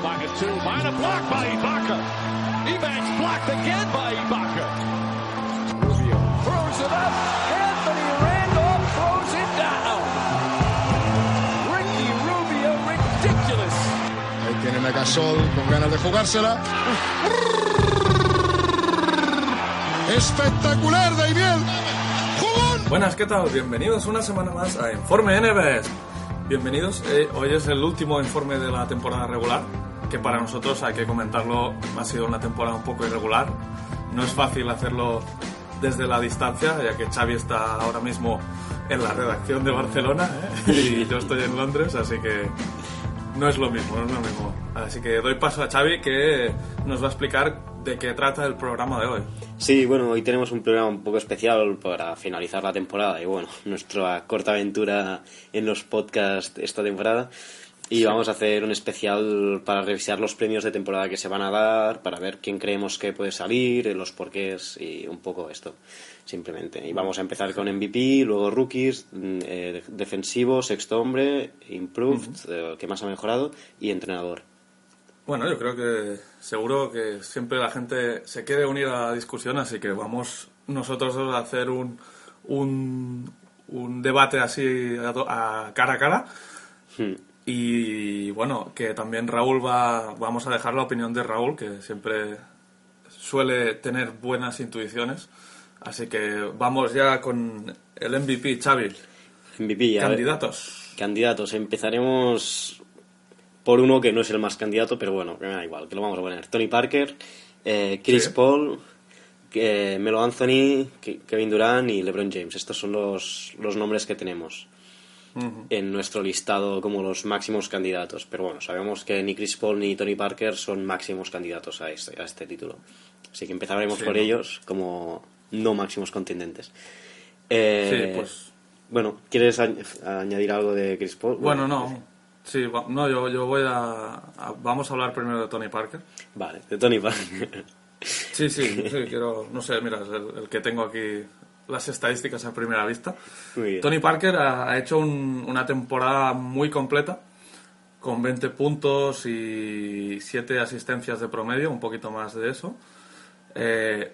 Clock at two. Bynum blocked again by Ibaka. Throws it up. Gasol con ganas de jugársela. Espectacular, Daimiel. ¡Jugón! Buenas, ¿qué tal? Bienvenidos una semana más a Informe NBS. Bienvenidos. eh, hoy es el último informe de la temporada regular, que para nosotros hay que comentarlo, ha sido una temporada un poco irregular. No es fácil hacerlo desde la distancia, ya que Xavi está ahora mismo en la redacción de Barcelona ¿eh? y yo estoy en Londres, así que no es lo mismo, no es lo mismo. Así que doy paso a Xavi que nos va a explicar de qué trata el programa de hoy. Sí, bueno, hoy tenemos un programa un poco especial para finalizar la temporada y bueno, nuestra corta aventura en los podcasts esta temporada. Y vamos a hacer un especial para revisar los premios de temporada que se van a dar, para ver quién creemos que puede salir, los porqués y un poco esto, simplemente. Y vamos a empezar con MVP, luego rookies, mm, eh, defensivo, sexto hombre, improved, eh, que más ha mejorado, y entrenador. Bueno, yo creo que seguro que siempre la gente se quiere unir a la discusión, así que vamos nosotros a hacer un, un, un debate así a, a cara a cara. Hmm. Y bueno, que también Raúl va, vamos a dejar la opinión de Raúl, que siempre suele tener buenas intuiciones. Así que vamos ya con el MVP, Xavi. MVP, a ver. Candidatos. Candidatos, empezaremos por uno que no es el más candidato, pero bueno, me da igual, que lo vamos a poner. Tony Parker, eh, Chris Sí. Paul, eh, Melo Anthony, Ke- Kevin Durant y LeBron James. Estos son los, los nombres que tenemos en nuestro listado como los máximos candidatos. Pero bueno, sabemos que ni Chris Paul ni Tony Parker son máximos candidatos a este, a este título. Así que empezaremos Sí, por ¿no? ellos como no máximos contendentes. Eh, Sí, pues Bueno, ¿quieres añ- añadir algo de Chris Paul? Bueno, no. Sí, va- no, yo, yo voy a, a- Vamos a hablar primero de Tony Parker. Vale, de Tony Parker. Sí, sí, sí, quiero... No sé, mira, el, el que tengo aquí las estadísticas a primera vista. Tony Parker ha, ha hecho un- una temporada muy completa, con 20 puntos y 7 asistencias de promedio, un poquito más de eso. Eh,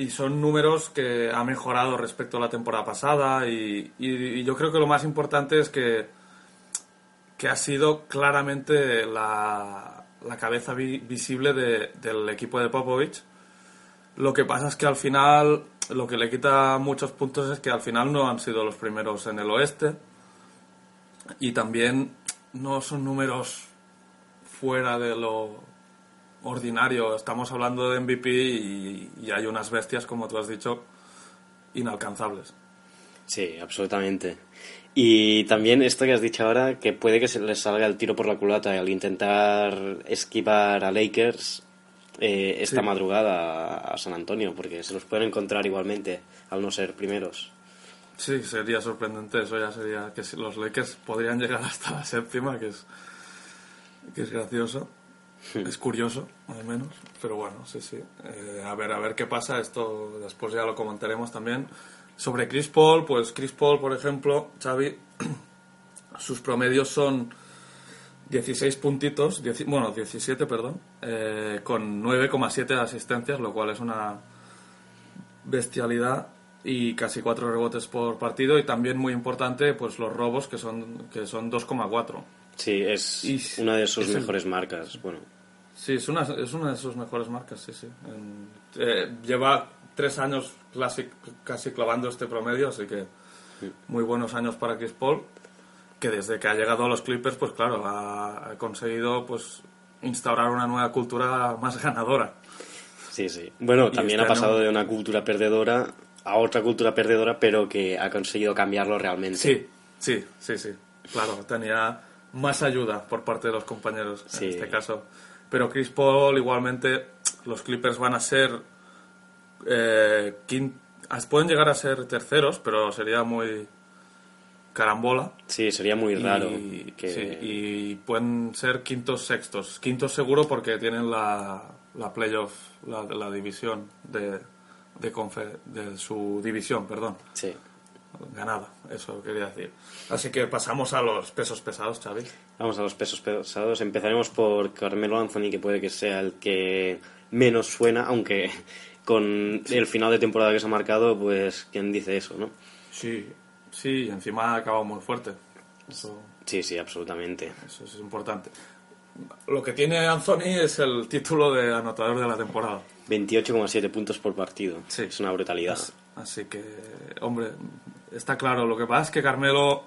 y son números que ha mejorado respecto a la temporada pasada y, y- yo creo que lo más importante es que, que ha sido claramente la, la cabeza vi- visible de- del equipo de Popovich. Lo que pasa es que al final lo que le quita muchos puntos es que al final no han sido los primeros en el oeste y también no son números fuera de lo ordinario. Estamos hablando de MVP y, y hay unas bestias, como tú has dicho, inalcanzables. Sí, absolutamente. Y también esto que has dicho ahora, que puede que se les salga el tiro por la culata al intentar esquivar a Lakers eh, esta Sí. madrugada a San Antonio, porque se los pueden encontrar igualmente al no ser primeros. Sí, sería sorprendente. Eso ya sería que los Lakers podrían llegar hasta la séptima, que es, que es gracioso. Es curioso, al menos. Pero bueno, sí, sí. Eh, a ver, a ver qué pasa. Esto después ya lo comentaremos también. Sobre Chris Paul, pues Chris Paul, por ejemplo, Xavi, sus promedios son 16 puntitos, 10 bueno, 17, perdón, eh, con 9,7 asistencias, lo cual es una bestialidad y casi 4 rebotes por partido y también muy importante pues los robos que son que son 2,4. Sí, es Y- una de sus es el- mejores marcas. Bueno, Sí, es una, es una de sus mejores marcas, sí, sí. Eh, lleva tres años casi, casi clavando este promedio, así que muy buenos años para Chris Paul. que desde que ha llegado a los Clippers, pues claro, ha, ha conseguido pues instaurar una nueva cultura más ganadora. Sí, sí. Bueno, Y también este ha pasado año- de una cultura perdedora a otra cultura perdedora, pero que ha conseguido cambiarlo realmente. Sí, sí, sí, sí. Claro, tenía más ayuda por parte de los compañeros Sí. en este caso. Pero Chris Paul, igualmente, los Clippers van a ser. eh, pueden llegar a ser terceros, pero sería muy carambola. Sí, sería muy raro. Y, que... sí, y pueden ser quintos, sextos. Quintos seguro porque tienen la, la playoff, la, la división de, de, confe- de su división, perdón Sí. Ganada, eso quería decir. Así que pasamos a los pesos pesados, Xavi. Vamos a los pesos pesados. Empezaremos por Carmelo Anthony, que puede que sea el que menos suena, aunque con el final de temporada que se ha marcado, pues, ¿quién dice eso, no? Sí, sí, y encima ha acabado muy fuerte. Eso, Sí, sí, absolutamente. eso es importante. Lo que tiene Anthony es el título de anotador de la temporada. 28,7 puntos por partido. Sí. Es una brutalidad. Así que, hombre, está claro. Lo que pasa es que Carmelo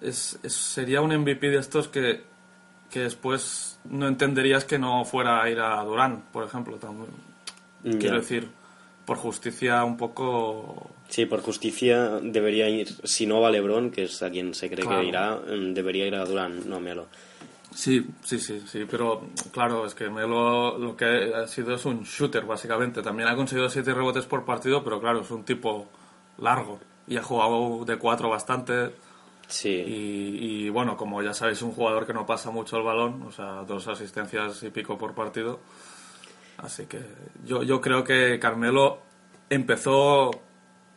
es, es- sería un MVP de estos que, que después no entenderías que no fuera a ir a Durán, por ejemplo. también. Quiero decir, por justicia un poco... Sí, por justicia debería ir, si no va LeBron, que es a quien se cree Claro. que irá, mm, debería ir a Durán, no a Melo. Sí, sí, sí, sí, pero claro, es que Melo lo que ha sido es un shooter, básicamente. También ha conseguido siete rebotes por partido, pero claro, es un tipo largo y ha jugado de cuatro bastante. Sí, Y, y, bueno, como ya sabéis, un jugador que no pasa mucho el balón, o sea, dos asistencias y pico por partido. Así que yo, yo creo que Carmelo empezó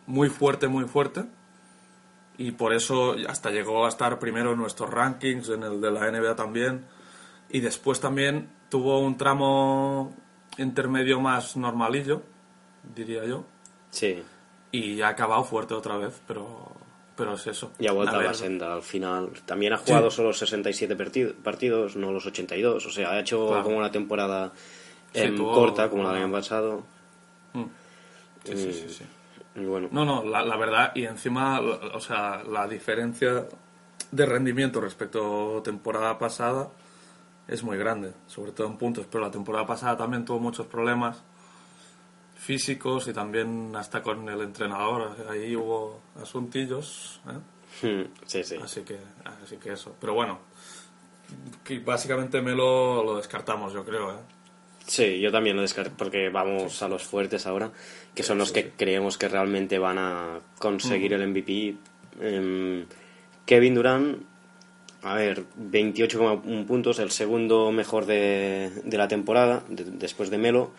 muy fuerte, muy fuerte. Y por eso hasta llegó a estar primero en nuestros rankings, en el de la NBA también. Y después también tuvo un tramo intermedio más normalillo, diría yo. sí. Y ha acabado fuerte otra vez, pero, pero es eso. Y ha vuelto a, la senda al final. También ha jugado Sí. solo 67 perti- partidos, no los 82. O sea, ha hecho Claro. como una temporada Sí, tuvo- corta, como la del año pasado. Mm. Sí, sí, sí, sí. Y bueno, No, no, la, la verdad, y encima, o sea, la diferencia de rendimiento respecto a temporada pasada es muy grande, sobre todo en puntos, pero la temporada pasada también tuvo muchos problemas físicos y también hasta con el entrenador, ahí hubo asuntillos, ¿eh? sí, sí. así que así que eso, pero bueno, que básicamente me lo, lo descartamos, yo creo, ¿eh? Sí, yo también lo descarto porque vamos a los fuertes ahora, que son los que creemos que realmente van a conseguir el MVP. Em, Kevin Durant, a ver, 28,1 puntos, el segundo mejor de, de la temporada, de- después de Melo.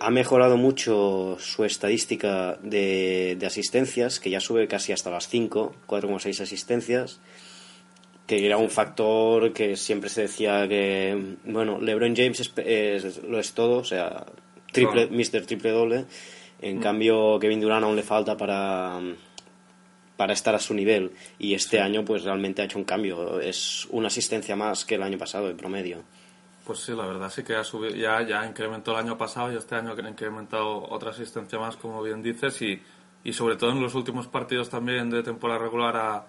Ha mejorado mucho su estadística de, de asistencias, que ya sube casi hasta las 5, 4,6 asistencias que era un factor que siempre se decía que, bueno, LeBron James es, es- lo es todo, o sea, triple, Claro. Mr. Triple Doble. En cambio, Kevin Durant aún le falta para, para estar a su nivel. Y este año, pues realmente ha hecho un cambio. Es una asistencia más que el año pasado, en promedio. Pues sí, la verdad sí que ha subido, ya, ya incrementó el año pasado y este año ha incrementado otra asistencia más, como bien dices, y, y sobre todo en los últimos partidos también de temporada regular ha,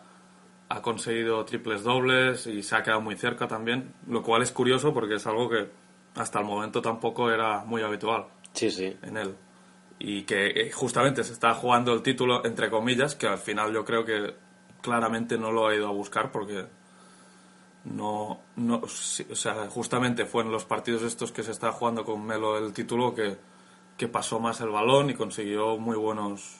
ha conseguido triples dobles y se ha quedado muy cerca también, lo cual es curioso porque es algo que hasta el momento tampoco era muy habitual Sí, sí. en él. Y que eh, justamente se está jugando el título, entre comillas, que al final yo creo que claramente no lo ha ido a buscar porque no, no sí, o sea, justamente fue en los partidos estos que se está jugando con Melo el título que, que pasó más el balón y consiguió muy buenos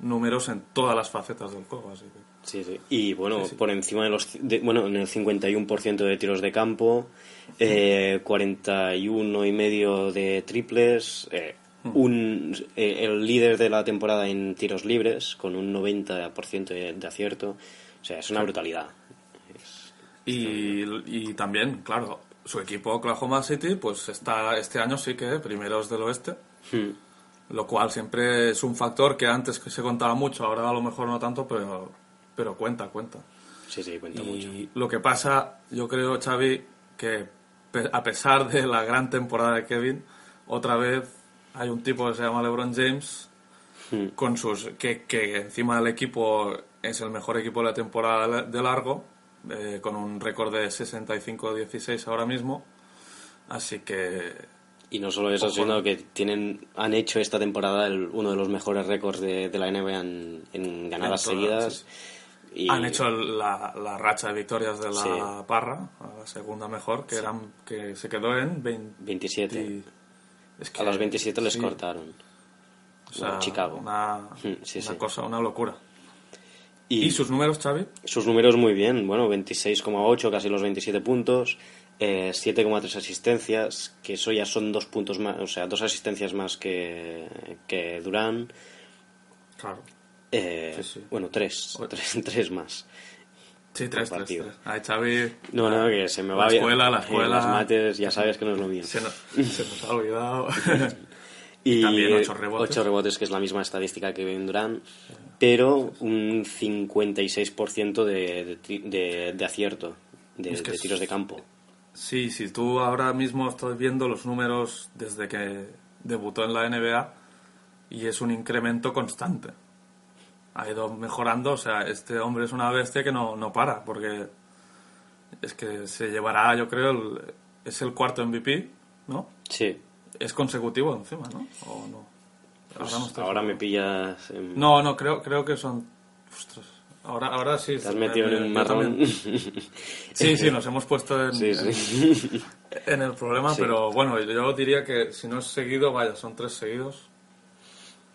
números en todas las facetas del juego. Así que. Sí, sí. Y bueno, Sí, sí. por encima de los. de- bueno, en el 51% de tiros de campo, eh, 41 y medio de triples, eh, un, eh, el líder de la temporada en tiros libres, con un 90% de, de acierto. O sea, es una brutalidad. Y, y también, claro, su equipo Oklahoma City, pues está este año sí que primeros del oeste. Hmm. Lo cual siempre es un factor que antes se contaba mucho, ahora a lo mejor no tanto, pero, pero cuenta, cuenta. Sí, sí, cuenta mucho. Y lo que pasa, yo creo, Xavi, que a pesar de la gran temporada de Kevin, otra vez hay un tipo que se llama LeBron James, Hmm. con sus que, que encima del equipo es el mejor equipo de la temporada de largo, eh, con un récord de 65-16 ahora mismo. Así que Y no solo eso, sino que tienen, han hecho esta temporada el- uno de los mejores récords de, de la NBA en, en ganadas En todas, seguidas. sí, Y, han hecho la, la racha de victorias de la Sí. Parra, la segunda mejor, que eran que se quedó en 20. 27. es A los 27 les sí, cortaron. o sea, Bueno, Chicago. Una, sí, una sí. cosa, una locura. Y, ¿Y sus números, Xavi? sus números muy bien, bueno, 26,8, casi los 27 puntos, eh, 7,3 asistencias, que eso ya son dos puntos más, o sea, dos asistencias más que, que Durán. Claro. Eh, Sí, sí. Bueno, tres, tres, tres más. Sí, tres, tres, tres. Ahí Xavi... No, no, que se me La va bien. escuela, la Eh, escuela. las mates, ya sabes que no es lo mío. Se nos, se nos ha olvidado. Y También ocho rebotes. ocho rebotes, que es la misma estadística que Durant, pero un 56% de, de, de- de acierto, de, Es que tiros de campo. Sí, si tú ahora mismo estás viendo los números desde que debutó en la NBA y es un incremento constante. Ha ido mejorando, o sea, este hombre es una bestia que no, no para, porque es que se llevará, yo creo, el- es el cuarto MVP, ¿no? Sí, Es consecutivo encima, ¿no? ¿O no? Pues Ahora me pillas... en- No, no, creo, creo que son... Ostras, ahora, ahora sí. Te has me- metido me- en un yo marrón. Sí, sí, nos hemos puesto en, Sí, en- sí. en el problema, Sí. pero bueno, yo diría que si no es seguido, vaya, son tres seguidos.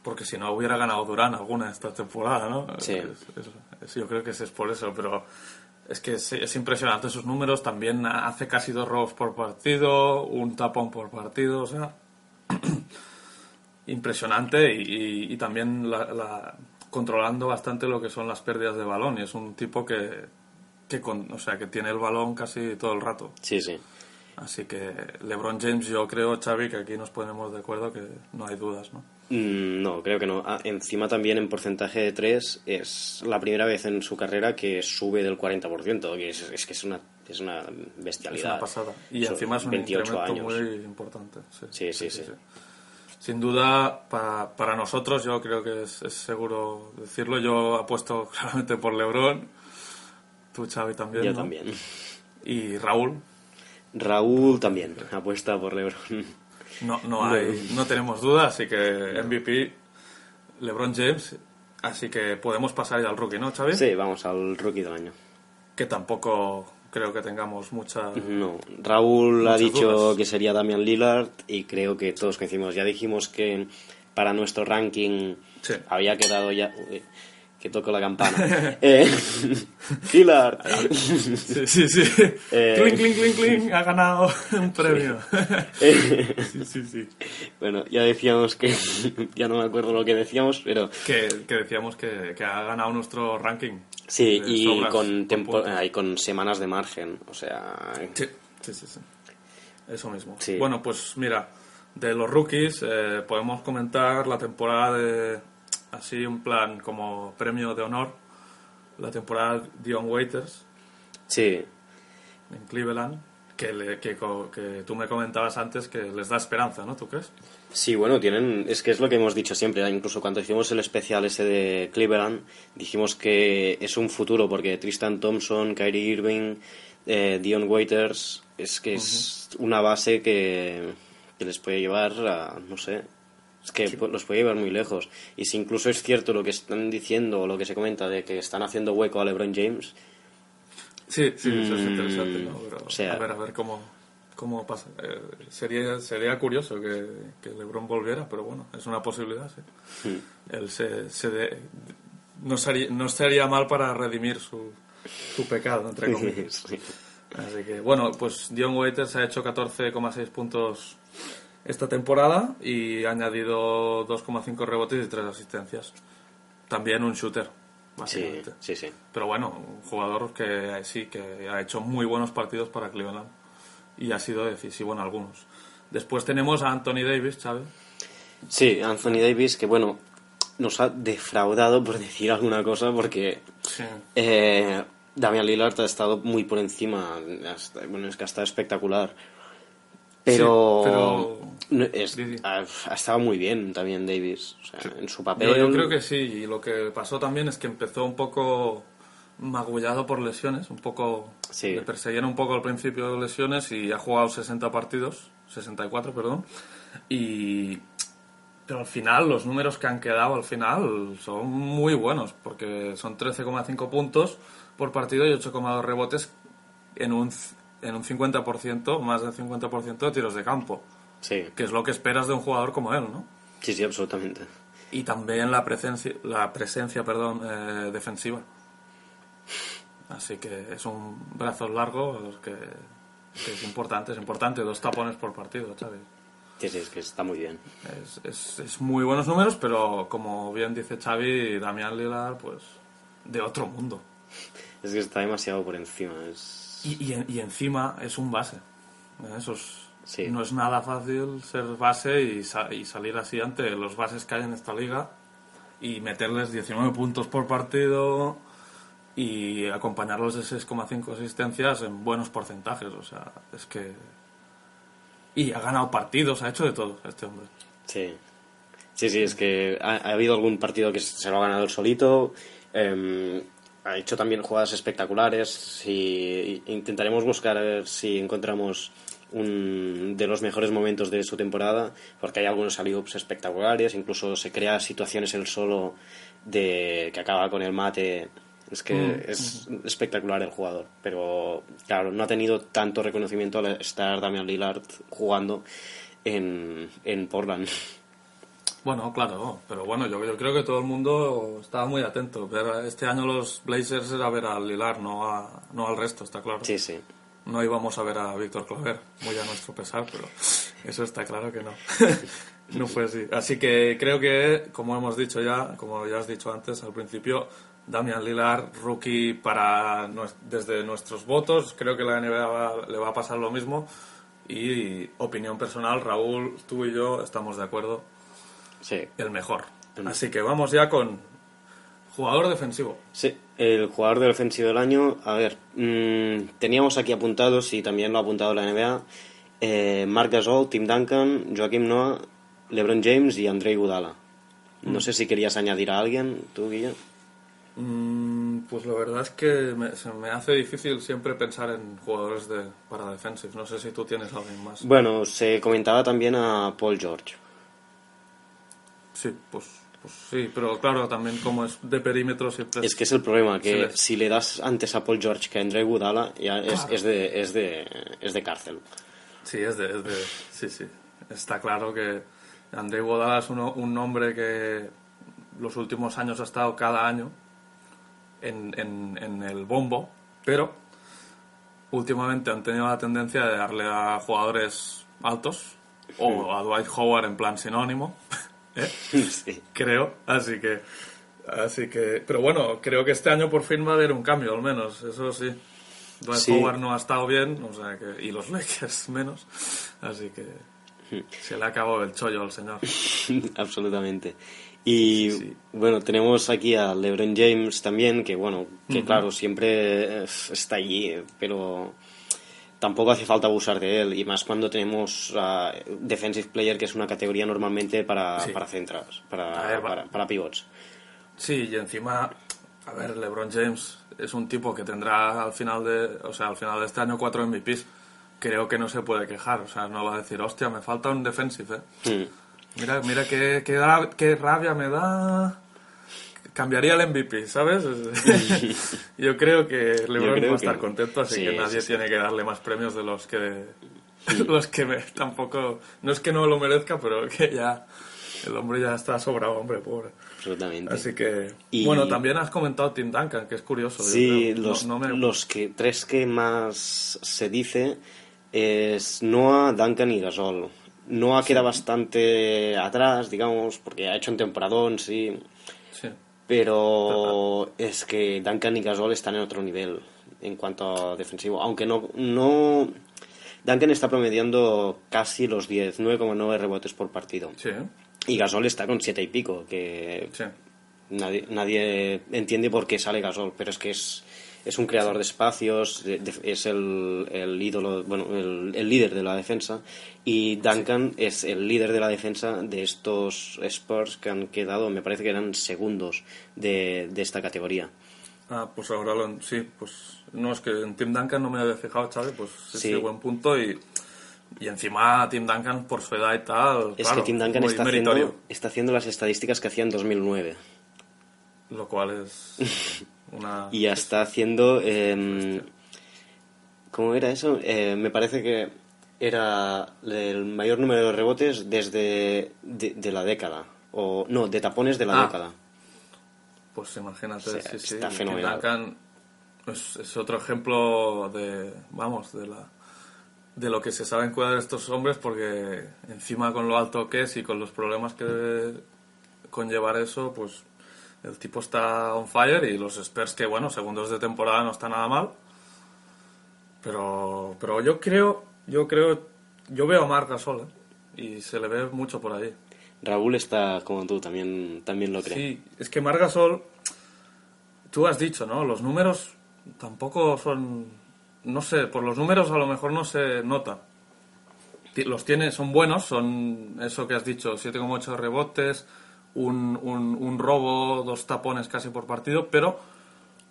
Porque si no hubiera ganado Durán alguna esta temporada, ¿no? Sí. Es- yo creo que es, es por eso, pero es que es, es impresionante sus números. También hace casi dos robos por partido, un tapón por partido, o sea, impresionante y, y- y también la- la- controlando bastante lo que son las pérdidas de balón. Y es un tipo que, que, con, o sea, que tiene el balón casi todo el rato. Sí, sí. Así que LeBron James, yo creo, Xavi, que aquí nos ponemos de acuerdo que no hay dudas, ¿no? Mm, No, creo que no. Ah, encima también en porcentaje de 3 es la primera vez en su carrera que sube del 40%, que es, es que es una, es una Es bestialidad. una pasada. Y Son encima es un 28 incremento años. muy importante. Sí, sí, sí. Sin duda, pa- para nosotros, yo creo que es, es seguro decirlo. Yo apuesto claramente por LeBron. Tú, Xavi, también. Yo ¿no? también. Y Raúl. Raúl también apuesta por LeBron. No, no, hay, no tenemos duda, así que MVP, LeBron James. Así que podemos pasar ya al rookie, ¿no, Xavi? Sí, vamos al rookie del año. Que tampoco creo que tengamos mucha... No, Raúl ha dicho dudas. que sería Damian Lillard y creo que todos coincidimos. Ya dijimos que para nuestro ranking Sí. había quedado ya... que toco la campana. eh. Sí, sí, sí. Eh. Cling, cling, cling, cling. Ha ganado un premio. sí, sí, sí. bueno, ya decíamos que... ya no me acuerdo lo que decíamos, pero... Que, que decíamos que, que ha ganado nuestro ranking. Sí, y sobras, con, tempo- y con semanas de margen. O sea... Sí, sí, sí, sí. Eso mismo. Sí. Bueno, pues mira, de los rookies eh, podemos comentar la temporada de, así un plan como premio de honor, la temporada Dion Waiters Sí, en Cleveland, que, le- que, que tú me comentabas antes que les da esperanza, ¿no? ¿Tú crees? Sí, bueno, tienen, es que es lo que hemos dicho siempre, incluso cuando hicimos el especial ese de Cleveland, dijimos que es un futuro porque Tristan Thompson, Kyrie Irving, eh, Dion Waiters, es que es una base que, que les puede llevar a, no sé, es que pu- los puede llevar muy lejos. Y si incluso es cierto lo que están diciendo o lo que se comenta de que están haciendo hueco a LeBron James, Sí, sí, eso es Mm, interesante, ¿no? Pero, o sea- a ver, a ver cómo, cómo pasa. Eh, sería, sería curioso que, que LeBron volviera, pero bueno, es una posibilidad, sí. Mm. Él se, se de- no, sería, no estaría mal para redimir su, su pecado, entre comillas. sí. Así que, bueno, pues Dion Waiters ha hecho 14,6 puntos esta temporada y ha añadido 2,5 rebotes y 3 asistencias. También un shooter, sí, básicamente. sí, sí. Pero bueno, un jugador que sí, que ha hecho muy buenos partidos para Cleveland y ha sido decisivo en algunos. Después tenemos a Anthony Davis, ¿sabes? Sí, Anthony Davis, que bueno, nos ha defraudado por decir alguna cosa porque Sí. eh, Damian Lillard ha estado muy por encima, hasta- bueno, es que ha estado espectacular. Pero, Sí, pero- no, es- ha, ha estado muy bien también Davis. O sea, en su papel. Yo, yo creo que sí, y lo que pasó también es que empezó un poco magullado por lesiones, un poco... Sí. Le perseguían un poco al principio lesiones y ha jugado 60 partidos, 64, perdón, y... Pero al final, los números que han quedado al final son muy buenos, porque son 13,5 puntos por partido y 8,2 rebotes en un, en un 50%, más del 50% de tiros de campo, Sí, que es lo que esperas de un jugador como él, ¿no? sí, sí, absolutamente. y también la presencia, la presencia perdón, eh, defensiva. Así que es un brazo largo que, que es importante, es importante, dos tapones por partido, ¿sabes? Sí, sí, es que está muy bien. Es, es, es muy buenos números, pero como bien dice Xavi, Damián Lillard, pues de otro mundo. Es que está demasiado por encima. Es... Y, y, y encima es un base. ¿eh? Eso es- Sí. no es nada fácil ser base y, sa- y salir así ante los bases que hay en esta liga y meterles 19 puntos por partido y acompañarlos de 6,5 asistencias en buenos porcentajes. O sea, es que... Y ha ganado partidos, ha hecho de todo este hombre. Sí. Sí, sí, es que ha, ha habido algún partido que se lo ha ganado él solito. eh, ha hecho también jugadas espectaculares. Y intentaremos buscar a ver si encontramos un de los mejores momentos de su temporada, porque hay algunos alley-oops espectaculares, incluso se crea situaciones él solo de que acaba con el mate. Es que es espectacular el jugador, pero claro, no ha tenido tanto reconocimiento al estar Damian Lillard jugando en, en Portland. Bueno, claro, pero bueno, yo, yo creo que todo el mundo estaba muy atento. Este año los Blazers era ver al Lilar, no, a- no al resto, está claro. Sí, sí. No íbamos a ver a Víctor Claver, muy a nuestro pesar, pero eso está claro que no. no fue así. Así que creo que, como hemos dicho ya, como ya has dicho antes al principio, Damian Lillard, rookie para desde nuestros votos, creo que la NBA va- le va a pasar lo mismo. Y opinión personal, Raúl, tú y yo estamos de acuerdo, Sí. el mejor. El- Así que vamos ya con jugador defensivo. Sí, el jugador del ofensivo del año, a ver, mm, teníamos aquí apuntados y también lo ha apuntado la NBA, eh, Marc Gasol, Tim Duncan, Joaquim Noah, LeBron James y Andrei Gudala. No sé si querías añadir a alguien, tú, Guilla. Mm, pues la verdad es que me- se me hace difícil siempre pensar en jugadores de, para defensive. No sé si tú tienes alguien más. Bueno, se comentaba también a Paul George. Sí, pues, pues sí, pero claro, también como es de perímetro siempre Es que es el problema, que les- si le das antes a Paul George que a Andrei Gudala, ya es, Claro. es, de, es, de, es de cárcel. Sí, es de, es de- sí, sí. Está claro que André Guadala es uno- un nombre que los últimos años ha estado cada año en, en- en el bombo, pero últimamente han tenido la tendencia de darle a jugadores altos o a Dwight Howard en plan sinónimo, ¿eh? Sí. creo, así que así que pero bueno, creo que este año por fin va a haber un cambio al menos, eso sí. Dwight Sí. Howard no ha estado bien, o sea que y los Lakers menos, así que se le ha acabado el chollo al señor. Absolutamente. Y Sí, sí. bueno, tenemos aquí a LeBron James también, que bueno, que claro, siempre eh, está allí, eh, pero tampoco hace falta abusar de él, y más cuando tenemos a Defensive Player, que es una categoría normalmente para, Sí. para centros, para, ver, para, para pivots. Sí, y encima, a ver, LeBron James es un tipo que tendrá al final de, o sea, al final de este año cuatro MVPs. Creo que no se puede quejar, o sea, no va a decir, hostia, me falta un defensive, ¿eh? Mm. Mira, mira qué, qué, qué rabia me da. Cambiaría el MVP, ¿sabes? Yo creo que LeBron creo va a estar que- contento, así sí, que nadie sí, sí. tiene que darle más premios de los que los que me, tampoco no es que no lo merezca, pero que ya el hombre ya está sobrado, hombre, pobre. Absolutamente. Así que Y- bueno, también has comentado Tim Duncan, que es curioso. Sí. No- los, no me- los que, tres que más se dice es Noah, Duncan y Gasol. Noah queda bastante atrás, digamos, porque ha hecho un temporadón, sí, sí. Pero es que Duncan y Gasol están en otro nivel en cuanto a defensivo. Aunque no, no Duncan está promediando casi los 10, 9,9 rebotes por partido. Sí, Y Gasol está con 7 y pico, que sí. Nadie, nadie entiende por qué sale Gasol, pero es que es, es un creador de espacios, de- de- es el, el ídolo, bueno, el, el líder de la defensa y Duncan es el líder de la defensa de estos Spurs que han quedado, me parece que eran segundos de, de esta categoría. Ah, pues ahora lo, sí, pues no es que en Tim Duncan no me había fijado, Xavi, pues sí, Sí. buen punto y, y encima Tim Duncan por su edad y tal, Es claro, que Tim Duncan está haciendo, está haciendo las estadísticas que hacía en 2009 lo cual es una... y ya está haciendo... em, ¿Cómo era eso? Eh, me parece que era el mayor número de rebotes desde de, de la década. O, no, de tapones de la Ah. década. Pues imagínate, O sea, sí, sí. está fenomenal. Duncan es, es otro ejemplo de, vamos, de la de lo que se saben cuidar estos hombres porque encima con lo alto que es y con los problemas que debe conllevar eso, pues el tipo está on fire y los Spurs que, bueno, segundos de temporada no está nada mal. Pero, pero yo creo, yo creo, yo veo a Marc Gasol ¿eh? y se le ve mucho por ahí. Raúl está como tú, también, también lo cree. Sí, es que Margasol, tú has dicho, ¿no? Los números tampoco son, no sé, por los números a lo mejor no se nota. Los tiene, son buenos, son eso que has dicho, 7,8 rebotes, un, un, un robo, dos tapones casi por partido, pero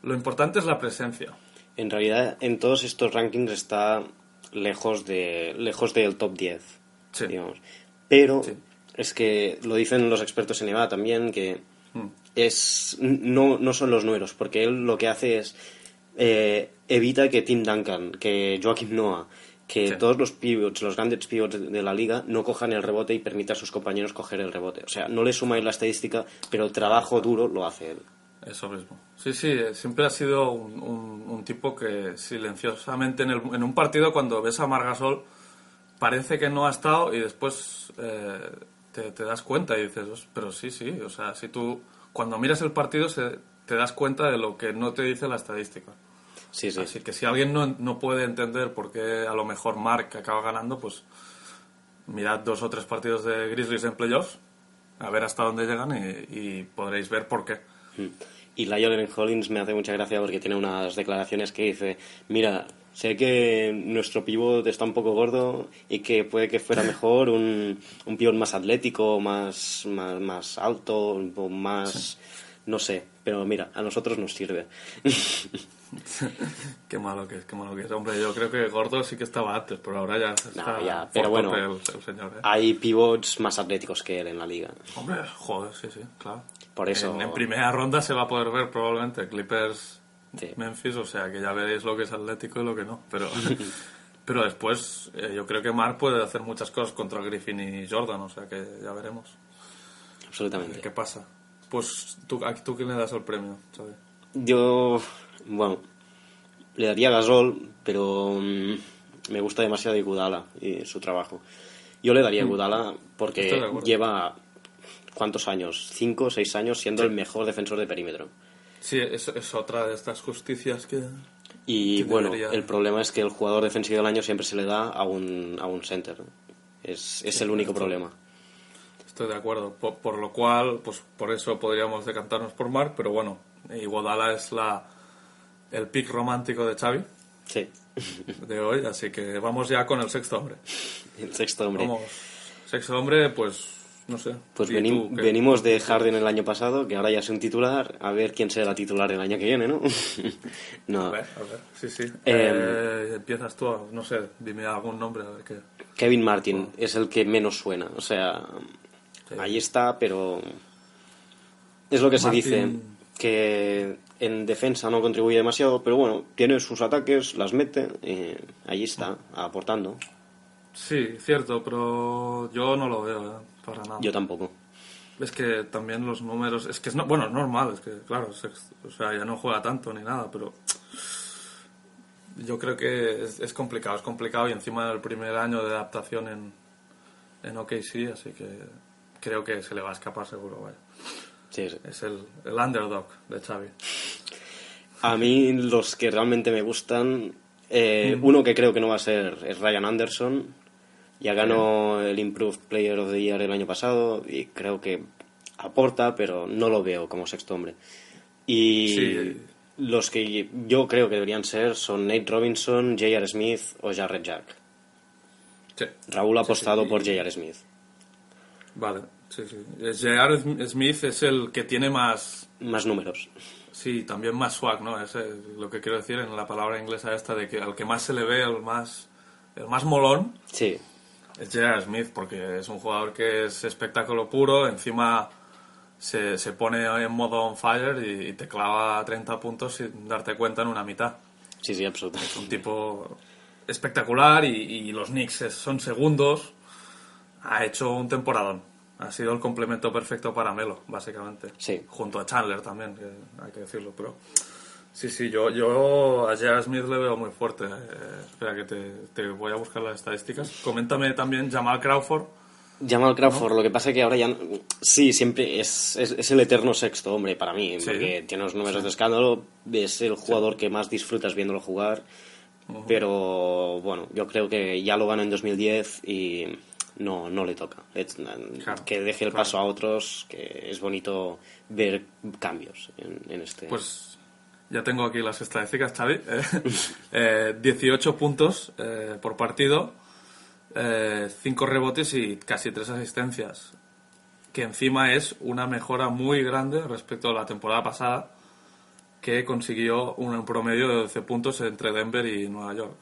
lo importante es la presencia. En realidad, en todos estos rankings está lejos de lejos del top 10, Sí. digamos. Pero Sí. es que lo dicen los expertos en EVA también, que Mm. es no, no son los números, porque él lo que hace es eh, evita que Tim Duncan, que Joaquim Noah, que Sí. todos los pivots, los grandes pivots de- la liga, no cojan el rebote y permita a sus compañeros coger el rebote. O sea, no le suma en la estadística, pero el trabajo duro lo hace él. Eso mismo. Sí, sí, eh, siempre ha sido un, un- un tipo que silenciosamente en, el- en un partido cuando ves a Margasol parece que no ha estado y después eh, te, te das cuenta y dices, "Os- pero sí, sí, o sea, si tú cuando miras el partido se- te das cuenta de lo que no te dice la estadística. Sí, sí. Así que si alguien no, no puede entender por qué a lo mejor Mark acaba ganando, pues mirad dos o tres partidos de Grizzlies en playoffs, a ver hasta dónde llegan y, y podréis ver por qué. Y Lionel Hollins me hace mucha gracia porque tiene unas declaraciones que dice, mira, sé que nuestro pivot está un poco gordo y que puede que fuera mejor un, un pivot más atlético, más, más, más alto, más... no sé, pero mira, a nosotros nos sirve. Qué malo que es, qué malo que es. Hombre, yo creo que Gordo sí que estaba antes, pero ahora ya está ya, pero bueno. el, el señor. ¿eh? Hay pivots más atléticos que él en la liga. Hombre, joder, sí, sí, claro. Por eso- En, en primera ronda se va a poder ver probablemente Clippers Sí. Memphis, o sea que ya veréis lo que es atlético y lo que no. Pero, pero después eh, yo creo que Mark puede hacer muchas cosas contra Griffin y Jordan, o sea que ya veremos. Absolutamente. ¿Qué pasa? Pues tú, ¿a tú quién le das el premio? Xavi? Yo, bueno, le daría Gasol, pero mm, me gusta demasiado Iguodala y su trabajo. Yo le daría a Iguodala Estoy porque lleva, ¿cuántos años? Cinco o seis años siendo el mejor defensor de perímetro. Sí, es, es otra de estas justicias que... Y Que bueno, debería- el problema es que el jugador defensivo del año siempre se le da a un, a un center. Es, es el único problema. Estoy de acuerdo. Por, por lo cual, pues por eso podríamos decantarnos por Mark, pero bueno, Iguodala es la el pick romántico de Xavi Sí, de hoy, así que vamos ya con el sexto hombre. el sexto hombre. Vamos, sexto hombre, pues no sé. Pues ¿Y venim- tú venimos de Harden el año pasado, que ahora ya es un titular, a ver quién será titular el año que viene, ¿no? no, A ver, a ver, sí, sí. Em, Eh, empiezas tú, no sé, dime algún nombre, a ver qué. Kevin Martin es el que menos suena, o sea, ahí está, pero es lo que se dice, que en defensa no contribuye demasiado, pero bueno, tiene sus ataques, las mete, y ahí está, aportando. Sí, cierto, pero yo no lo veo, eh, para nada. Yo tampoco. Es que también los números, es que es no, bueno, es normal, es que claro, es o sea, ya no juega tanto ni nada, pero yo creo que es, es complicado, es complicado y encima del primer año de adaptación en, en OKC, así que creo que se le va a escapar seguro, vaya. Sí, sí. Es el, el underdog de Xavi. A mí los que realmente me gustan, eh, Mm. uno que creo que no va a ser es Ryan Anderson. Ya ganó el Improved Player of the Year el año pasado y creo que aporta, pero no lo veo como sexto hombre. Y Sí, los que yo creo que deberían ser son Nate Robinson, J.R. Smith o Jarrett Jack. Raúl ha apostado por J.R. Smith. Vale, sí, sí. J.R. Smith es el que tiene más, Más números. sí, también más swag, ¿no? Es eh, lo que quiero decir en la palabra inglesa esta de que al que más se le ve, el más, el más molón, Sí, es J.R. Smith, porque es un jugador que es espectáculo puro, encima se, se pone en modo on fire y, y te clava 30 puntos sin darte cuenta en una mitad. sí, sí, absolutamente. Un tipo espectacular y, y los Knicks es- son segundos. Ha hecho un temporadón. Ha sido el complemento perfecto para Melo, básicamente. Sí. Junto a Chandler también, que hay que decirlo. Pero sí, sí, yo, yo a J.R. Smith le veo muy fuerte. Eh, espera que te, te voy a buscar las estadísticas. Coméntame también Jamal Crawford. Jamal Crawford, lo que pasa es que ahora ya... no- Sí, siempre es, es, es el eterno sexto hombre para mí, Sí. porque tiene unos números de escándalo, es el jugador que más disfrutas viéndolo jugar, pero bueno, yo creo que ya lo ganó en 2010 y no, no le toca. Es- Claro, que deje el claro. paso a otros, que es bonito ver cambios en, en este... Pues ya tengo aquí las estadísticas, Xavi. Eh, eh, 18 puntos eh, por partido, 5 rebotes y casi 3 asistencias. Que encima es una mejora muy grande respecto a la temporada pasada, que consiguió un promedio de 12 puntos entre Denver y Nueva York.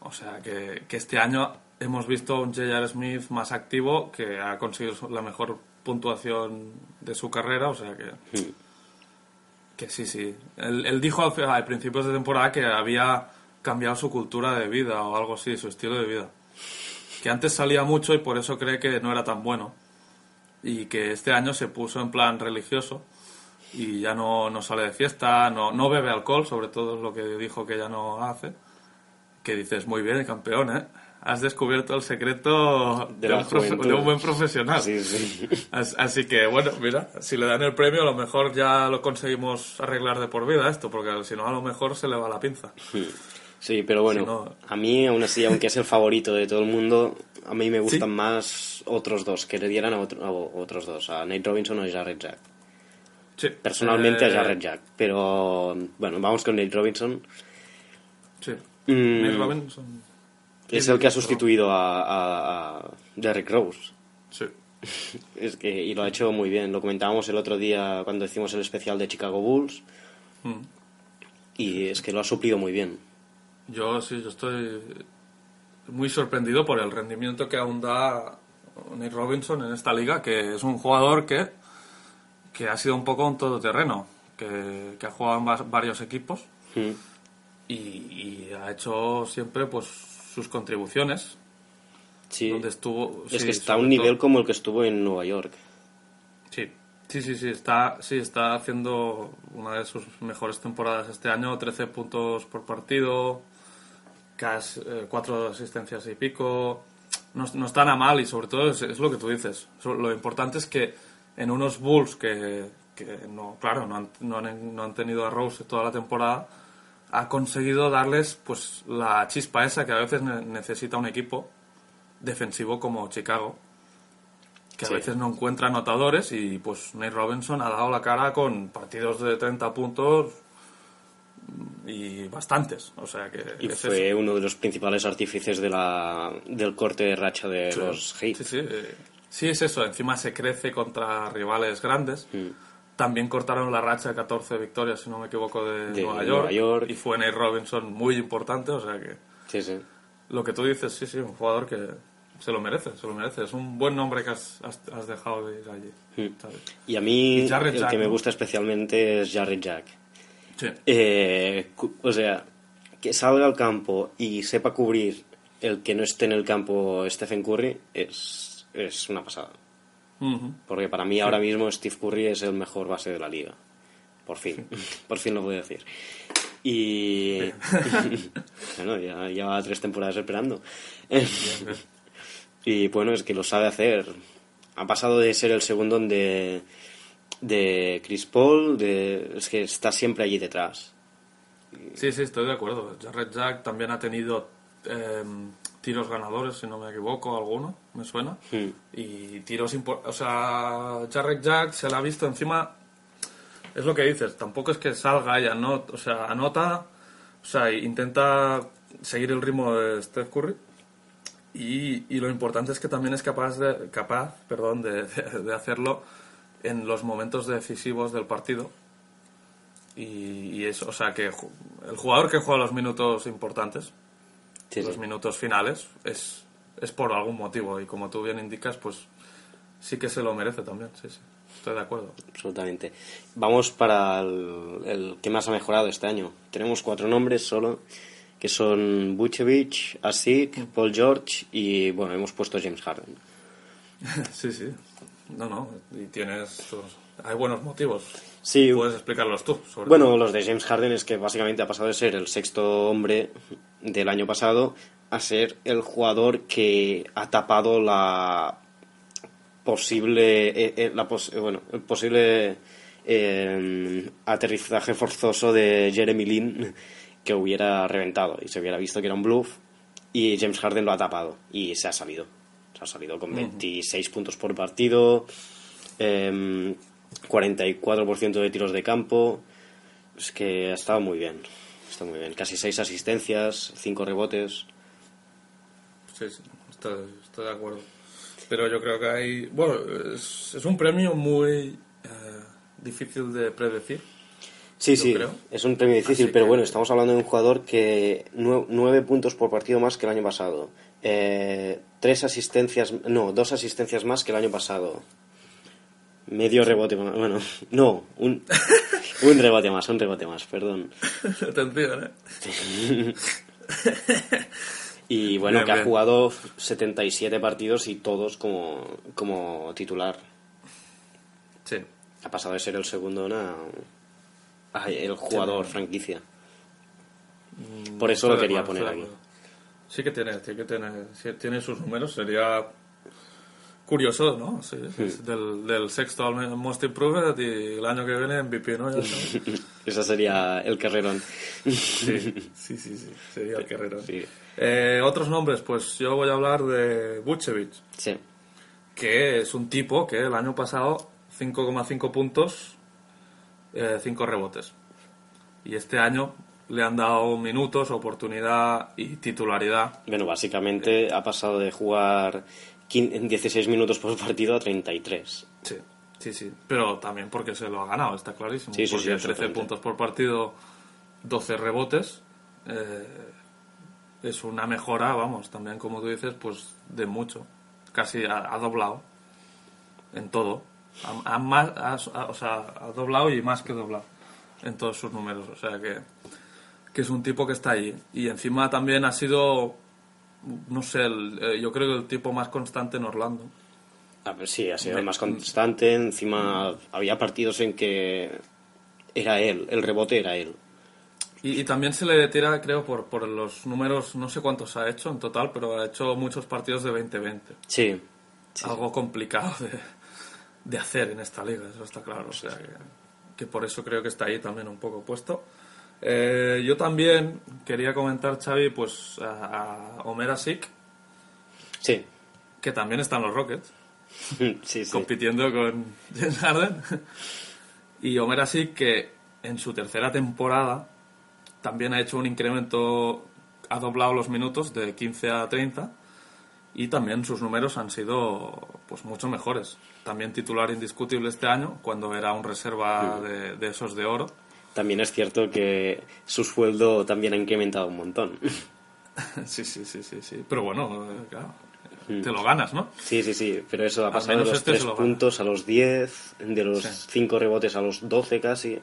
O sea que, que este año hemos visto a un J.R. Smith más activo, que ha conseguido la mejor puntuación de su carrera. O sea que. Que sí, sí. Él, él dijo al, a principios de temporada que había cambiado su cultura de vida o algo así, su estilo de vida. Que antes salía mucho y por eso cree que no era tan bueno. Y que este año se puso en plan religioso y ya no, no sale de fiesta, no, no bebe alcohol, sobre todo es lo que dijo que ya no hace. Que dices, muy bien, campeón, ¿eh? Has descubierto el secreto De un, profe- juventud. de un buen profesional. Sí, sí. As- Así que, bueno, mira, si le dan el premio, a lo mejor ya lo conseguimos arreglar de por vida esto, porque si no, a lo mejor se le va la pinza. Sí, pero bueno, Si no- a mí aún así, aunque es el favorito de todo el mundo, a mí me gustan Sí. más otros dos, que le dieran a, otro- a otros dos, a Nate Robinson o a Jarrett Jack. Sí. Personalmente Eh, a Jarrett Jack, pero bueno, vamos con Nate Robinson. Sí. Mm. Nate Robinson. Es el que ha sustituido a, a, a Derrick Rose. Sí. Es que, y lo ha hecho muy bien. Lo comentábamos el otro día cuando hicimos el especial de Chicago Bulls. Mm. Y es que lo ha suplido muy bien. Yo sí, yo estoy muy sorprendido por el rendimiento que aún da Nate Robinson en esta liga, que es un jugador que, que ha sido un poco un todoterreno, que, que ha jugado en va- varios equipos Mm. y, y ha hecho siempre pues sus contribuciones. Sí. Donde estuvo, es sí, que está a un nivel todo- como el que estuvo en Nueva York. Sí, sí, sí, sí, está, sí, está haciendo una de sus mejores temporadas este año, 13 puntos por partido, casi eh, cuatro asistencias y pico. No, no está nada mal y sobre todo es, es lo que tú dices. Lo importante es que en unos Bulls que, que no, claro, no han, no, han, no han tenido a Rose toda la temporada, ha conseguido darles pues la chispa esa que a veces ne- necesita un equipo defensivo como Chicago que Sí. a veces no encuentra anotadores y pues Nate Robinson ha dado la cara con partidos de 30 puntos y bastantes. O sea que Y fue eso. uno de los principales artífices de la, del corte de racha de Sí. los Heat. Sí, sí, eh, sí, es eso. Encima se crece contra rivales grandes. Mm. También cortaron la racha de 14 victorias, si no me equivoco, de, De Nueva, Nueva York, York. Y fue Nate Robinson muy importante. O sea que Sí, sí. lo que tú dices, sí, sí, un jugador que se lo merece, se lo merece. Es un buen nombre que has, has- has dejado de ir allí. Mm. ¿sabes? Y a mí Y el Jack, que me gusta especialmente es Jarrett Jack. Sí. Eh, o sea, que salga al campo y sepa cubrir el que no esté en el campo Stephen Curry es, es una pasada. Porque para mí ahora mismo Steve Curry es el mejor base de la liga. Por fin. Por fin lo voy a decir. Y. bueno, ya lleva tres temporadas esperando. y bueno, es que lo sabe hacer. Ha pasado de ser el segundo de, de Chris Paul, de, es que está siempre allí detrás. Sí, sí, estoy de acuerdo. Jarrett Jack también ha tenido eh, tiros ganadores, si no me equivoco, alguno, me suena. Hmm. Y tiros importantes. O sea, Jarrett Jack se la ha visto encima. es lo que dices, tampoco es que salga ella, ¿no? O sea, anota, o sea, intenta seguir el ritmo de Steph Curry. Y, y lo importante es que también es capaz de, capaz, perdón, de, de- de hacerlo en los momentos decisivos del partido. Y, y eso, o sea, que el jugador que juega los minutos importantes, Sí, los sí. minutos finales, es, es por algún motivo. Y como tú bien indicas, pues sí que se lo merece también, sí, sí. Estoy de acuerdo. absolutamente. Vamos para el, el que más ha mejorado este año. Tenemos cuatro nombres solo, que son Vucevic, Asik, Paul George y, bueno, hemos puesto James Harden. Sí, sí. No, no. Y tienes. Hay buenos motivos. Sí, Puedes explicarlos tú. Sobre bueno, los de James Harden es que básicamente ha pasado de ser el sexto hombre del año pasado a ser el jugador que ha tapado la posible, eh, eh, la pos- eh, bueno, el posible eh, aterrizaje forzoso de Jeremy Lin que hubiera reventado y se hubiera visto que era un bluff y James Harden lo ha tapado y se ha salido. Se ha salido con 26 puntos por partido, em, 44% de tiros de campo. Es que ha estado muy bien. Está muy bien. Casi 6 asistencias, 5 rebotes. Sí, sí. Estoy, estoy de acuerdo. Pero yo creo que hay. Bueno, es, es un premio muy eh, difícil de predecir. Sí, sí, creo. es un premio difícil, Así pero que- bueno, estamos hablando de un jugador que 9 puntos por partido más que el año pasado. Eh, tres asistencias, no, dos asistencias más que el año pasado. Medio rebote más, bueno, no, un, un rebote más, un rebote más, perdón. Atención, ¿eh? Y bueno, Bien, que ha jugado 77 partidos y todos como, como titular. Sí. Ha pasado de ser el segundo a, a el jugador franquicia. Por eso lo quería poner aquí. Sí que tiene, sí que tiene, tiene sus números. Sería curioso, ¿no? Sí, del, del sexto al Most Improved y el año que viene MVP, ¿no? Ese sería el carrerón. Sí, sí, sí, sí, sería el. Sí. Eh, otros nombres, pues yo voy a hablar de Vucevic, Sí. que es un tipo que el año pasado 5,5 puntos, 5 rebotes. Y este año le han dado minutos, oportunidad y titularidad. Bueno, básicamente ha pasado de jugar 15 en 16 minutos por partido a 33. Sí, sí, sí. Pero también porque se lo ha ganado, está clarísimo. Sí, sí, sí, porque 13 absolutamente. puntos por partido, 12 rebotes. eh, es una mejora, vamos, también como tú dices, pues de mucho. Casi ha, ha doblado en todo. Ha, ha más, ha- o sea, ha doblado y más que doblado en todos sus números. O sea que, que es un tipo que está ahí. Y encima también ha sido, no sé, el- eh, yo creo que el tipo más constante en Orlando. A ver, sí, ha sido el más constante. Encima había partidos en que era él, el rebote era él. Y, y también se le tira, creo, por, por los números, no sé cuántos ha hecho en total, pero ha hecho muchos partidos de 20-20. Sí. Algo complicado de, de hacer en esta liga, eso está claro. O sea, que, que por eso creo que está ahí también un poco puesto. Eh, yo también quería comentar, Xavi, pues a, a Omer Asik, Sí. que también está en los Rockets, Sí, sí. compitiendo con James Harden. Y Omer Asik, que en su tercera temporada también ha hecho un incremento, ha doblado los minutos de 15 a 30 y también sus números han sido pues mucho mejores. También titular indiscutible este año, cuando era un reserva de, de esos de oro. También es cierto que su sueldo también ha incrementado un montón. sí, sí, sí, sí, sí. Pero bueno, eh, claro, te lo ganas, ¿no? Sí, sí, sí, pero eso ha pasado de los este se 3 lo gana. puntos a los 10, de los Sí. 5 rebotes a los 12 casi.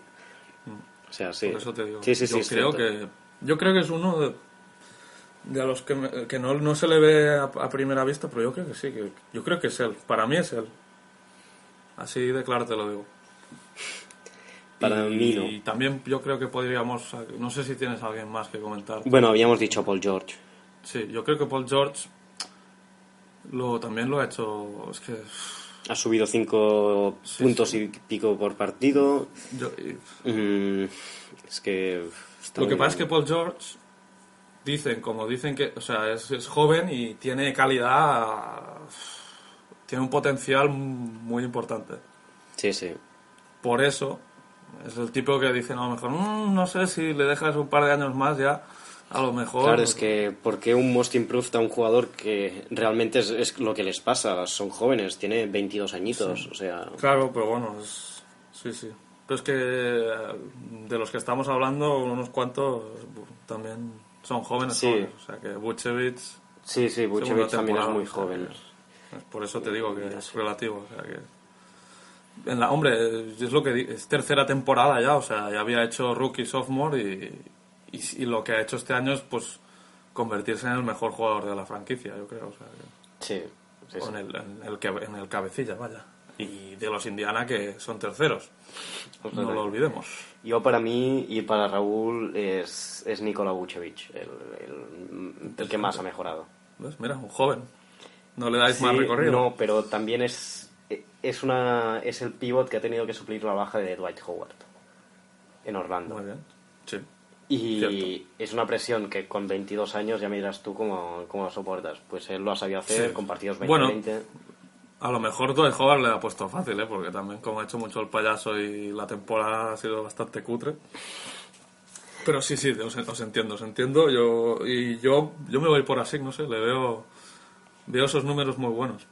O sea, sí. Por eso te digo. Sí, sí, yo creo que yo creo que es uno de, de a los que, me- que no, no se le ve a, a primera vista, pero yo creo que sí, que yo creo que es él. Para mí es él. Así de claro te lo digo. Para y, mí no. Y también yo creo que podríamos, no sé si tienes alguien más que comentar. Bueno, habíamos dicho Paul George. Sí, yo creo que Paul George lo también lo ha hecho, es que Ha subido 5 Sí, puntos sí. y pico por partido. yo- y- Mm, es que. Lo que pasa es que. Paul George dicen, como dicen que, o sea, es, es joven y tiene calidad, tiene un potencial muy importante. Sí, sí. Por eso Es el tipo que dice, no, a lo mejor, "Mm, no sé si le dejas un par de años más ya, a lo mejor... Claro, es que ¿por qué un most improved a un jugador que realmente es, es lo que les pasa? Son jóvenes, tiene 22 añitos, o sea... Claro, pero bueno, es- sí, sí. Pero es que eh, de los que estamos hablando, unos cuantos también son jóvenes, Sí. jóvenes. O sea que Buchevich, Sí, sí, Vucevic también es muy o sea joven. por eso te digo que es relativo. O sea que en la, hombre, es lo que es tercera temporada ya, o sea, ya había hecho rookie, sophomore y, y, y lo que ha hecho este año es pues convertirse en el mejor jugador de la franquicia, yo creo. O sea, que- Sí, sí, en el, en el en el cabecilla, vaya. Y de los Indiana que son terceros. No lo olvidemos. Yo para mí y para Raúl es, es Nikola Vucevic, el, el- el que más ha mejorado. ¿Ves? Mira, un joven. No le dais más recorrido. No, pero también es, es, una, es el pivot que ha tenido que suplir la baja de Dwight Howard en Orlando. Muy bien. Sí. Y Cierto. es una presión que con 22 años ya me dirás tú cómo, cómo lo soportas. Pues él lo ha sabido hacer Sí. con partidos Bueno. 20-20. A lo mejor Dwight Howard le ha puesto fácil, ¿eh? Porque también como ha hecho mucho el payaso y la temporada ha sido bastante cutre. Pero sí, sí, os, os entiendo, os entiendo. Yo, y yo, yo me voy por así, no sé, le veo, veo esos números muy buenos.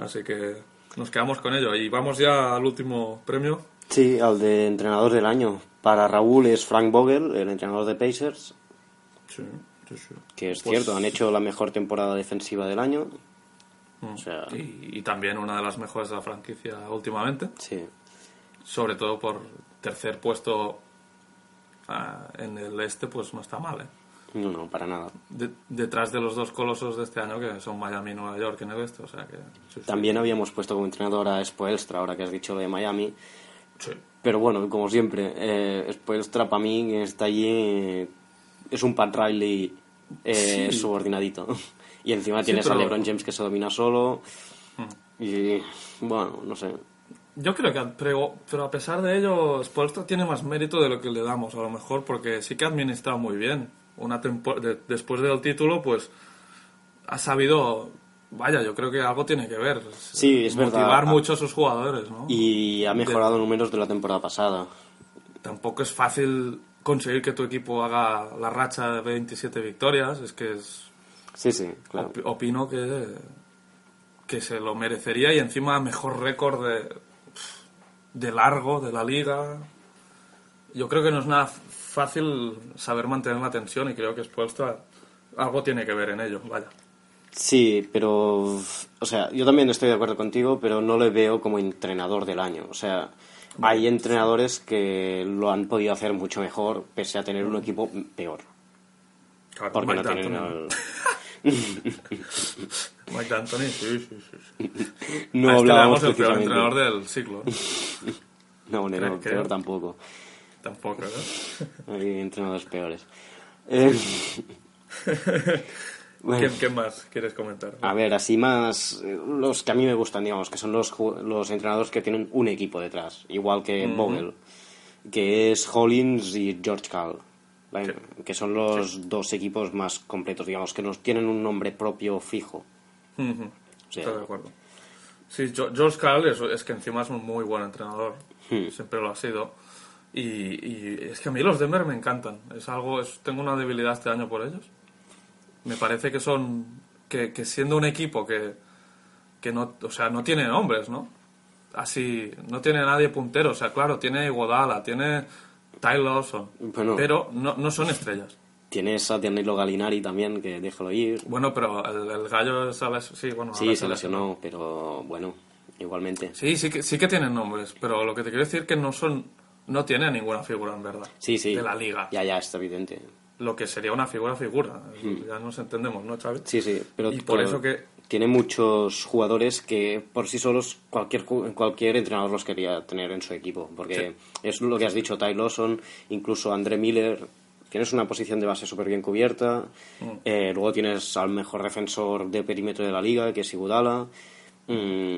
Así que nos quedamos con ello. Y vamos ya al último premio. Sí, al de entrenador del año. Para Raúl es Frank Vogel, el entrenador de Pacers, Sí, sí, sí. que es Pues- cierto, han hecho la mejor temporada defensiva del año. Mm. O sea, Y, y también una de las mejores de la franquicia últimamente. sí. Sobre todo por tercer puesto ah, en el este, pues no está mal, ¿eh? No, no, para nada. De- detrás de los dos colosos de este año que son Miami y Nueva York en el este, o sea que... También habíamos puesto como entrenador a Spoelstra, ahora que has dicho de Miami. Sí. Pero bueno, como siempre, eh, Spoelstra para mí está allí, eh, es un Pat Riley eh, Sí. subordinadito. Y encima Sí, tienes pero- a LeBron James que se domina solo. Y bueno, no sé. Yo creo que, pero, pero a pesar de ello, Spolstra tiene más mérito de lo que le damos, a lo mejor, porque sí que ha administrado muy bien. Una de- después del título, pues ha sabido, vaya, yo creo que algo tiene que ver. Sí, es Motivar verdad. mucho a sus jugadores, ¿no? Y ha mejorado números de la temporada pasada. Tampoco es fácil conseguir que tu equipo haga la racha de 27 victorias, es que es, Sí, sí, claro. Op- opino que, que se lo merecería y encima mejor récord de, de largo de la liga. Yo creo que no es nada fácil saber mantener la tensión y creo que Spoelstra algo tiene que ver en ello, vaya. Sí, pero, o sea, yo también estoy de acuerdo contigo, pero no le veo como entrenador del año. O sea, hay entrenadores que lo han podido hacer mucho mejor, pese a tener un equipo peor. Porque Mike no tienen el- Mike D'Antoni, sí, sí, sí. No este hablábamos el peor entrenador del siglo. No, no, no, peor tampoco. Tampoco, ¿no? Hay entrenadores peores. Eh, bueno, ¿Qué, qué más quieres comentar? a ver, así más eh, los que a mí me gustan, digamos, que son los, los entrenadores que tienen un equipo detrás, igual que Vogel, que es Hollins y George Cal, ¿vale? que son los dos equipos más completos, digamos, que nos tienen un nombre propio fijo. O sea, Estoy de acuerdo. Sí, George Carl es, es que encima es un muy buen entrenador. Hmm. Siempre lo ha sido. Y, y es que a mí los Denver me encantan. Es algo, es- tengo una debilidad este año por ellos. Me parece que son, que, que siendo un equipo que, que no, o sea, no tiene nombres, ¿no? Así, no tiene nadie puntero. O sea, claro, tiene Iguodala, tiene Ty Lawson. Bueno. Pero no, no son estrellas. Tienes a Danilo Galinari también, que déjalo ir. Bueno, pero el, el gallo es a la- sí, bueno, Sí, se lesionó, pero bueno, igualmente. Sí, sí que, sí que tienen nombres, pero lo que te quiero decir es que no son, no tiene ninguna figura en verdad. Sí, sí. De la liga. Ya, ya, está evidente. Lo que sería una figura figura. Ya nos entendemos, ¿no? Hmm. Sí, sí, pero, Y por pero eso que- tiene muchos jugadores que por sí solos cualquier cualquier entrenador los quería tener en su equipo, porque es lo que has dicho, Ty Lawson, incluso André Miller, tienes una posición de base súper bien cubierta, Mm. eh, luego tienes al mejor defensor de perímetro de la liga, que es Iguodala, mm,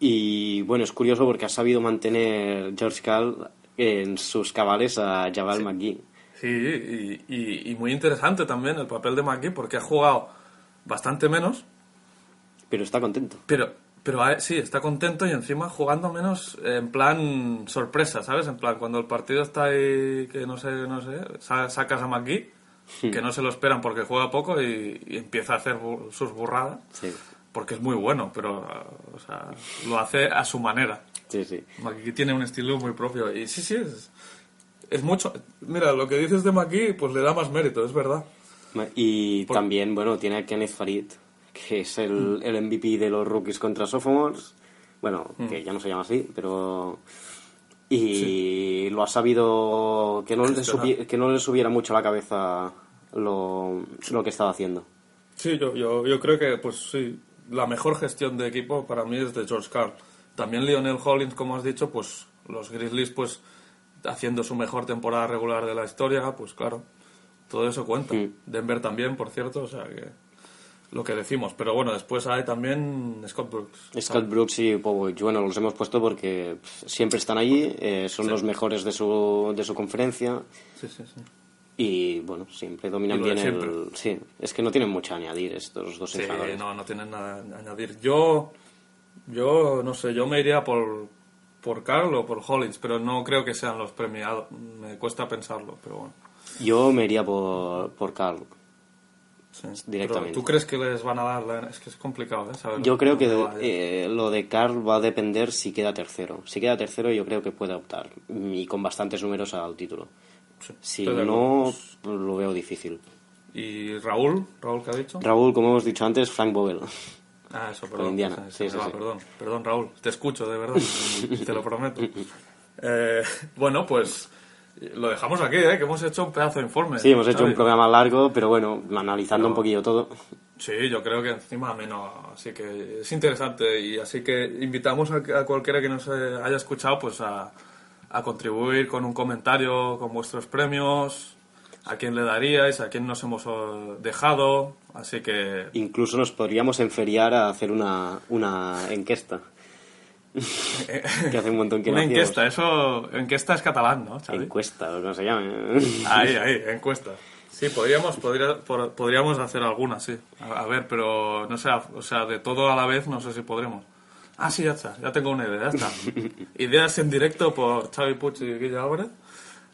y bueno, es curioso porque ha sabido mantener George Cal en sus cabales a Jabal McGee. Sí, y, y- y muy interesante también el papel de McGee porque ha jugado bastante menos, Pero está contento. pero Pero a- sí, está contento y encima jugando menos en plan sorpresa, ¿sabes? En plan, cuando el partido está ahí, que no sé, no sé, sa- sacas a McGee, que no se lo esperan porque juega poco y, y empieza a hacer bu- sus burradas, Sí, porque es muy bueno, pero o sea, lo hace a su manera. Sí, sí. Tiene un estilo muy propio y sí, sí, es, es mucho... Mira, lo que dices de McGee, pues le da más mérito, es verdad. Y Por- también, bueno, tiene a Kenneth Farid, que es el, el MVP de los rookies contra sophomores. Bueno, que ya no se llama así, pero... Y lo ha sabido que no, le subi- que no le subiera mucho a la cabeza lo, lo que estaba haciendo. Sí, yo, yo, yo creo que, pues sí, la mejor gestión de equipo para mí es de George Carl. También Lionel Hollins, como has dicho, pues los Grizzlies, pues haciendo su mejor temporada regular de la historia, pues claro, todo eso cuenta. Mm. Denver también, por cierto, o sea que lo que decimos. Pero bueno, después hay también Scott Brooks. Scott Brooks y Popovich, bueno, los hemos puesto porque siempre están allí, eh, son los mejores de su, de su conferencia Sí, sí, sí. y, bueno, siempre dominan bien el... Sí, es que no tienen mucho a añadir estos dos Sí, entrenadores. no, no tienen nada a añadir. Yo, yo no sé, yo me iría por, por Carl o por Hollins, pero no creo que sean los premiados. Me cuesta pensarlo, pero bueno. Yo me iría por, por Carl. sí. Directamente. ¿Tú crees que les van a dar la... Es que es complicado, ¿eh? Saber Yo creo que ir. eh, lo de Carl va a depender si queda tercero. Si queda tercero yo creo que puede optar y con bastantes números al título. Sí, Si no, lo veo difícil. ¿Y Raúl? ¿Raúl qué ha dicho? Raúl, como hemos dicho antes, Frank Vogel. Ah, eso, perdón. Indiana, sí, sí, va, sí. Perdón, perdón, Raúl. Te escucho, de verdad. te lo prometo. Eh, bueno, pues lo dejamos aquí, ¿eh? Que hemos hecho un pedazo de informe. Sí, hemos hecho Xavi. un programa largo, pero bueno, analizando un poquillo todo. Sí, yo creo que encima menos, así que es interesante y así que invitamos a, a cualquiera que nos eh, haya escuchado pues a, a contribuir con un comentario con vuestros premios, a quién le daríais, a quién nos hemos eh, dejado, así que Incluso nos podríamos enferiar a hacer una, una encuesta. que hace un montón que no una hacíamos. encuesta, eso, encuesta es catalán, ¿no? Xavi? Encuesta, o como se llame. Ahí, ahí, encuesta. Sí, podríamos, podría- podríamos hacer alguna, sí. A, a ver, pero no sé, o sea, de todo a la vez no sé si podremos. Ah, sí, ya está, ya tengo una idea, ya está. Ideas en directo por Xavi Puig y Guilla Álvarez.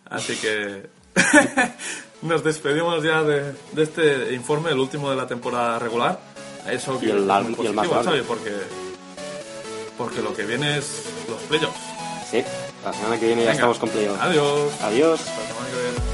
Así que nos despedimos ya de, de este informe, el último de la temporada regular. Eso Y el es muy y el más positivo. Xavi, porque, porque lo que viene es los playoffs. Sí, la semana que viene ya estamos con playoff. Adiós. Adiós. Hasta la semana que viene.